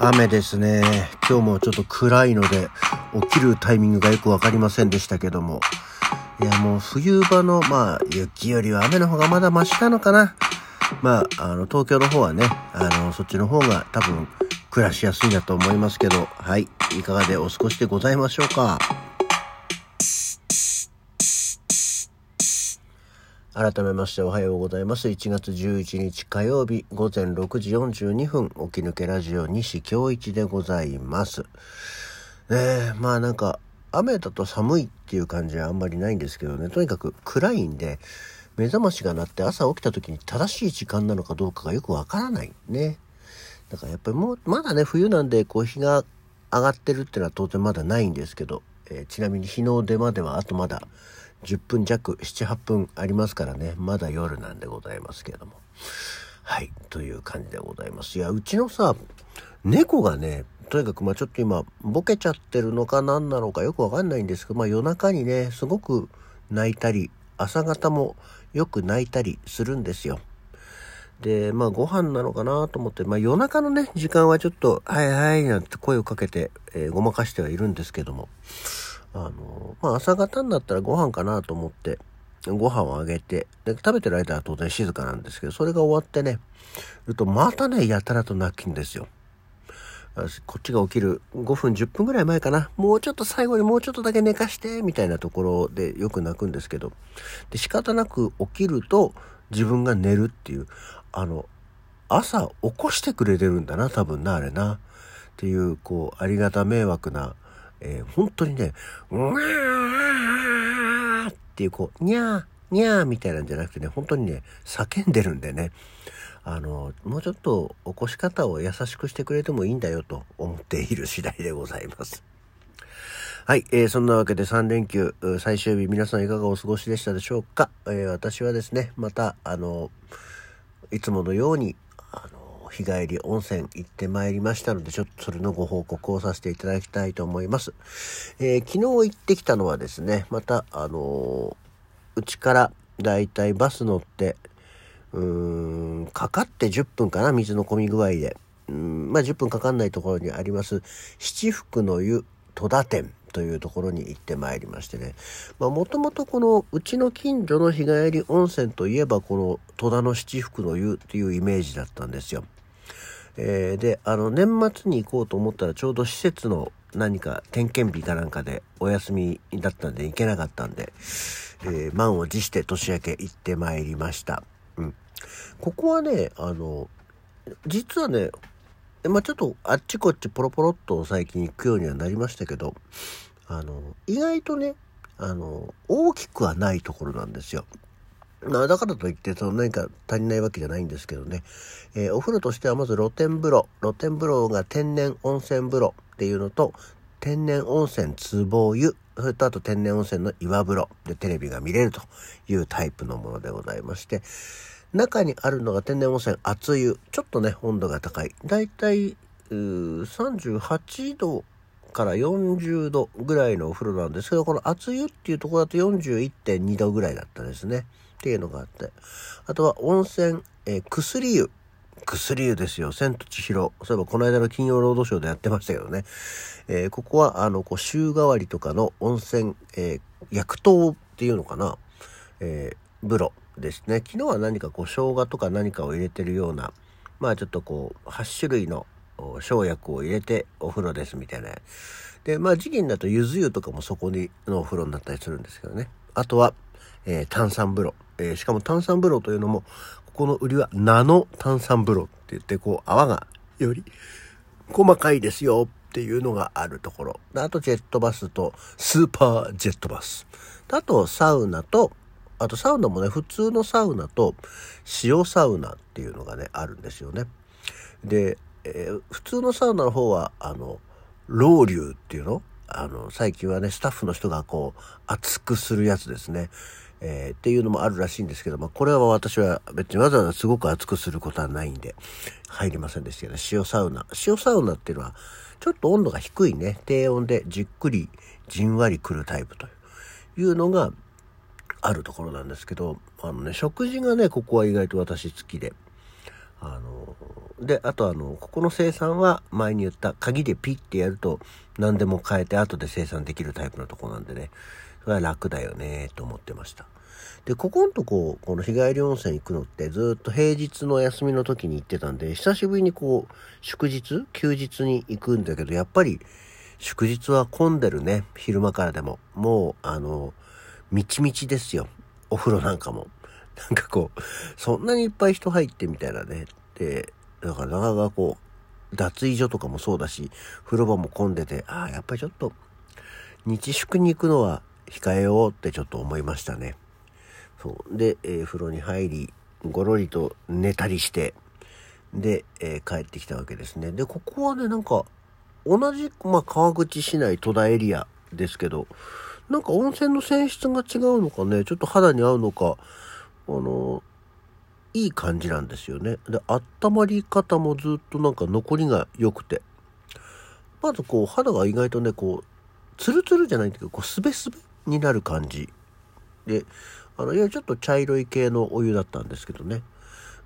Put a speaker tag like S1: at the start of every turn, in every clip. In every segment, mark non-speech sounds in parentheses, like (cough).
S1: 雨ですね。今日もちょっと暗いので、起きるタイミングがよくわかりませんでしたけども。いや、もう冬場の、まあ、雪よりは雨の方がまだマシなのかな。まあ、あの、東京の方はね、あの、そっちの方が多分、暮らしやすいんだと思いますけど、はい。いかがでお過ごしでございましょうか。改めましておはようございます。1月11日火曜日午前6時42分、起き抜けラジオ西京一でございます。ねえ、まあなんか、雨だと寒いっていう感じはあんまりないんですけどね、とにかく暗いんで、目覚ましが鳴って朝起きた時に正しい時間なのかどうかがよくわからないね。だからやっぱりもう、まだね、冬なんで、こう日が上がってるっていうのは当然まだないんですけど、えー、ちなみに日の出まではあとまだ10分弱、7、8分ありますからね、まだ夜なんでございますけれども。はい、という感じでございます。いや、うちのさ、猫がね、とにかくまあちょっと今、ボケちゃってるのか何なのかよくわかんないんですけど、まあ夜中にね、すごく泣いたり、朝方もよく泣いたりするんですよ。で、まあご飯なのかなと思って、まあ夜中のね、時間はちょっと、はいはいなんて声をかけて、えー、ごまかしてはいるんですけども、あの、まあ、朝方になったらご飯かなと思って、ご飯をあげて、で、食べてる間は当然静かなんですけど、それが終わってね、ると、またね、やたらと泣きんですよ。こっちが起きる5分10分ぐらい前かな。もうちょっと最後にもうちょっとだけ寝かして、みたいなところでよく泣くんですけど。で、仕方なく起きると自分が寝るっていう、あの、朝起こしてくれてるんだな、多分な、あれな。っていう、こう、ありがた迷惑な、えー、本当にね、うわーっていうこう、にゃー、にゃーみたいなんじゃなくてね、本当にね、叫んでるんでね、あの、もうちょっと起こし方を優しくしてくれてもいいんだよと思っている次第でございます。はい、えー、そんなわけで3連休最終日皆さんいかがお過ごしでしたでしょうか、えー、私はですね、また、あの、いつものように、日帰り温泉行ってまいりましたので、ちょっとそれのご報告をさせていただきたいと思います。えー、昨日行ってきたのはですね、また、あのうちからだいたいバス乗って、うーん、かかって10分かな、水の込み具合で。うん、まあ10分かかんないところにあります、七福の湯戸田店というところに行ってまいりましてね。まあもともとこのうちの近所の日帰り温泉といえばこの戸田の七福の湯っていうイメージだったんですよ。えー、で、あの、年末に行こうと思ったらちょうど施設の何か点検日かなんかでお休みだったんで行けなかったんで、えー、満を持して年明け行ってまいりました。うん。ここはね、あの、実はね、まあ、ちょっとあっちこっちポロポロっと最近行くようにはなりましたけど、あの、意外とね、あの、大きくはないところなんですよ。だからといって、その何か足りないわけじゃないんですけどね。えー、お風呂としてはまず露天風呂。露天風呂が天然温泉風呂っていうのと、天然温泉壺湯。それとあと天然温泉の岩風呂でテレビが見れるというタイプのものでございまして、中にあるのが天然温泉熱湯。ちょっとね、温度が高い。だいたい38度から40度ぐらいのお風呂なんですけど、この熱湯っていうところだと41.2度ぐらいだったですね。っていうのがあって。あとは温泉、えー、薬湯。薬湯ですよ。千と千尋。そういえばこの間の金曜ロードショーでやってましたけどね。えー、ここは、あの、こう、週替わりとかの温泉、えー、薬湯っていうのかな。えー、風呂ですね。昨日は何かこう、生姜とか何かを入れてるような、まあちょっとこう、8種類の生薬を入れてお風呂ですみたいな。で、まあ時期になるとゆず湯とかもそこにのお風呂になったりするんですけどね。あとは、えー、炭酸風呂。えー、しかも炭酸風呂というのも、ここの売りはナノ炭酸風呂って言って、こう泡がより細かいですよっていうのがあるところ。あとジェットバスとスーパージェットバス。あとサウナと、あとサウナもね、普通のサウナと塩サウナっていうのがね、あるんですよね。で、えー、普通のサウナの方は、あの、ロウリュウっていうの？あの、最近はね、スタッフの人がこう、熱くするやつですね。えー、っていうのもあるらしいんですけど、まあ、これは私は別にわざわざすごく熱くすることはないんで、入りませんでしたけど、塩サウナ。塩サウナっていうのは、ちょっと温度が低いね、低温でじっくり、じんわり来るタイプというのがあるところなんですけど、あのね、食事がね、ここは意外と私好きで、あの、で、あとあの、ここの生産は前に言った鍵でピッてやると何でも変えて後で生産できるタイプのとこなんでね、それは楽だよねと思ってました。で、ここんとこ、この日帰り温泉行くのってずっと平日の休みの時に行ってたんで、久しぶりにこう、祝日休日に行くんだけど、やっぱり祝日は混んでるね。昼間からでも。もう、あの、みちみちですよ。お風呂なんかも。なんかこう、そんなにいっぱい人入ってみたいなね。で、だからなかなかこう、脱衣所とかもそうだし、風呂場も混んでて、ああ、やっぱりちょっと、日祝に行くのは控えようってちょっと思いましたね。そう。で、えー、風呂に入り、ごろりと寝たりして、で、えー、帰ってきたわけですね。で、ここはね、なんか、同じ、まあ、川口市内戸田エリアですけど、なんか温泉の泉質が違うのかね、ちょっと肌に合うのか、あの、いい感じなんですよね。で、温まり方もずっとなんか残りが良くて。まずこう、肌が意外とね、こう、ツルツルじゃないんだけど、こう、すべすべになる感じ。で、あの、いや、ちょっと茶色い系のお湯だったんですけどね。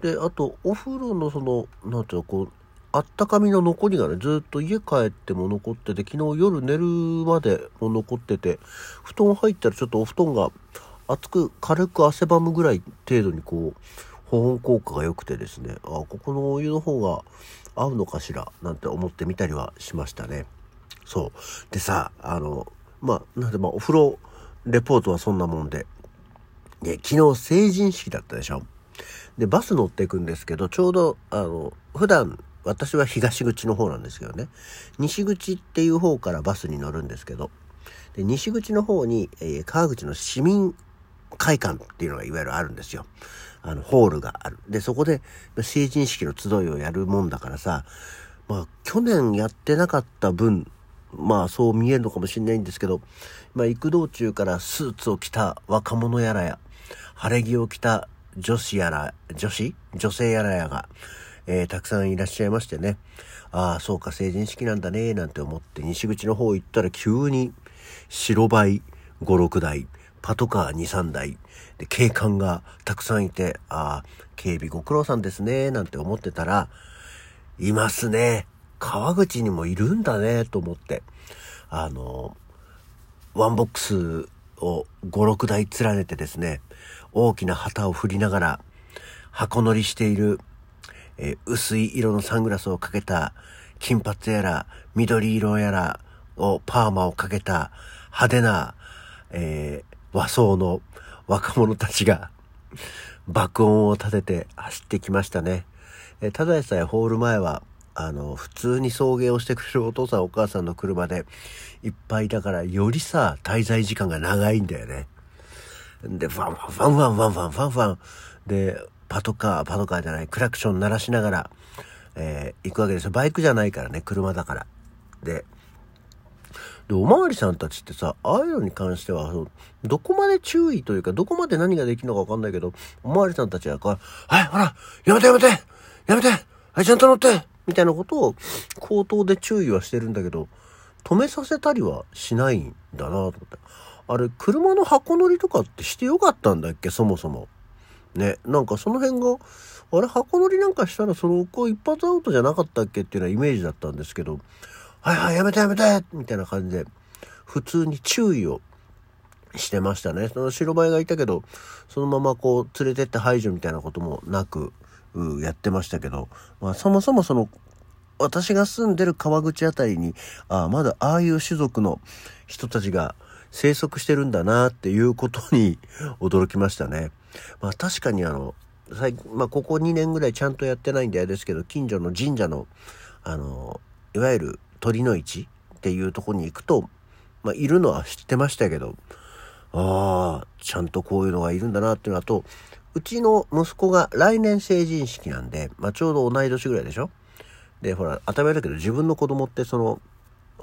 S1: で、あと、お風呂のその、なんていうの、こう、あったかみの残りがね、ずっと家帰っても残ってて、昨日夜寝るまでも残ってて、布団入ったらちょっとお布団が熱く、軽く汗ばむぐらい程度にこう、保温効果が良くてですね、あ、ここのお湯の方が合うのかしら、なんて思ってみたりはしましたね。そう。でさ、あの、まあ、なんでまあ、お風呂レポートはそんなもんで、で、昨日成人式だったでしょ。で、バス乗っていくんですけど、ちょうど、あの、普段私は東口の方なんですけどね。西口っていう方からバスに乗るんですけど、で西口の方に、えー、川口の市民会館っていうのがいわゆるあるんですよ。あの、ホールがある。で、そこで成人式の集いをやるもんだからさ、まあ、去年やってなかった分、まあ、そう見えるのかもしれないんですけど、まあ、行く道中からスーツを着た若者やらや、晴れ着を着た女子やら、女子？女性やらやが、えー、たくさんいらっしゃいましてね。ああ、そうか、成人式なんだね、なんて思って西口の方行ったら急に白バイ5、6台、パトカー2、3台、で、警官がたくさんいて、ああ、警備ご苦労さんですね、なんて思ってたら、いますね。川口にもいるんだね、と思って。あの、ワンボックスを5、6台連ねてですね、大きな旗を振りながら、箱乗りしているえー、薄い色のサングラスをかけた、金髪やら、緑色やらを、パーマをかけた、派手な、えー、和装の若者たちが、(laughs) 爆音を立てて走ってきましたね。えー、ただでさえホール前は、あの、普通に送迎をしてくれるお父さんお母さんの車でいっぱいだから、よりさ、滞在時間が長いんだよね。で、ファンファンファンファンファンファンファンで、パトカー、パトカーじゃない、クラクション鳴らしながら、えー、行くわけですよ。バイクじゃないからね、車だから。で、で、おまわりさんたちってさ、ああいうのに関しては、どこまで注意というか、どこまで何ができるのかわかんないけど、おまわりさんたちは、はい、ほら、やめてやめてやめてはい、ちゃんと乗ってみたいなことを、口頭で注意はしてるんだけど、止めさせたりはしないんだなと思って。あれ、車の箱乗りとかってしてよかったんだっけそもそも。ね、なんかその辺が、あれ、箱乗りなんかしたらその子一発アウトじゃなかったっけっていうのはイメージだったんですけど、はいはい、やめてやめてみたいな感じで、普通に注意をしてましたね。その白バイがいたけど、そのままこう連れてって排除みたいなこともなく、やってましたけど、まあそもそもその、私が住んでる川口あたりに、ああ、まだああいう種族の人たちが生息してるんだなっていうことに驚きましたね。まあ確かにあの、最まあここ2年ぐらいちゃんとやってないんであれですけど、近所の神社の、あの、いわゆる鳥の市っていうとこに行くと、まあいるのは知ってましたけど、ああ、ちゃんとこういうのがいるんだなっていうのと、うちの息子が来年成人式なんで、まあちょうど同い年ぐらいでしょ？で、ほら、当たり前だけど自分の子供ってその、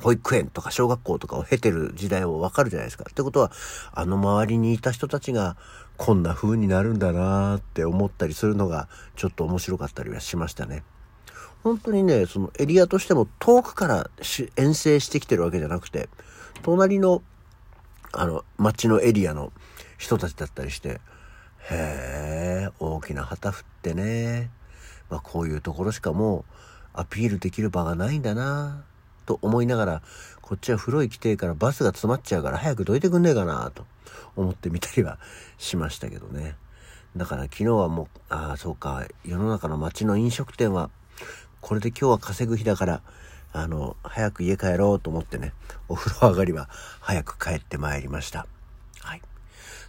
S1: 保育園とか小学校とかを経てる時代をわかるじゃないですか。ってことは、あの周りにいた人たちがこんな風になるんだなーって思ったりするのがちょっと面白かったりはしましたね。本当にね、そのエリアとしても遠くから遠征してきてるわけじゃなくて、隣のあの街のエリアの人たちだったりして、へえ、大きな旗振ってね、まあ、こういうところしかもうアピールできる場がないんだなと思いながら、こっちは風呂行きてえからバスが詰まっちゃうから早くどいてくんねえかなと思ってみたりはしましたけどね。だから昨日はもう、ああ、そうか、世の中の街の飲食店は、これで今日は稼ぐ日だから、あの、早く家帰ろうと思ってね、お風呂上がりは早く帰ってまいりました。はい。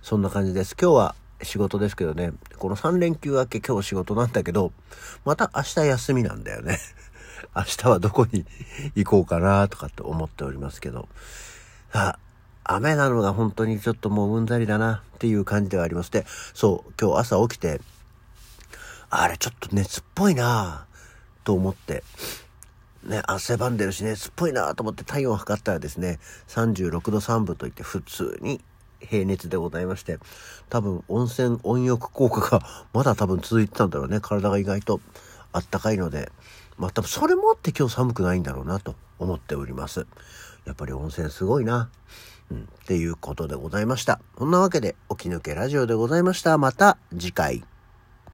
S1: そんな感じです。今日は仕事ですけどね、この3連休明け今日仕事なんだけど、また明日休みなんだよね。(laughs) 明日はどこに行こうかなとかって思っておりますけど。あ、雨なのが本当にちょっともううんざりだなっていう感じではありますで、そう、今日朝起きて、あれちょっと熱っぽいなと思って、ね、汗ばんでるし熱っぽいなと思って体温を測ったらですね、36度3分といって普通に平熱でございまして、多分温泉温浴効果が (laughs) まだ多分続いてたんだろうね。体が意外とあったかいので、まあ多分それもあって今日寒くないんだろうなと思っております。やっぱり温泉すごいな。うん、っていうことでございました。こんなわけで、起き抜けラジオでございました。また次回。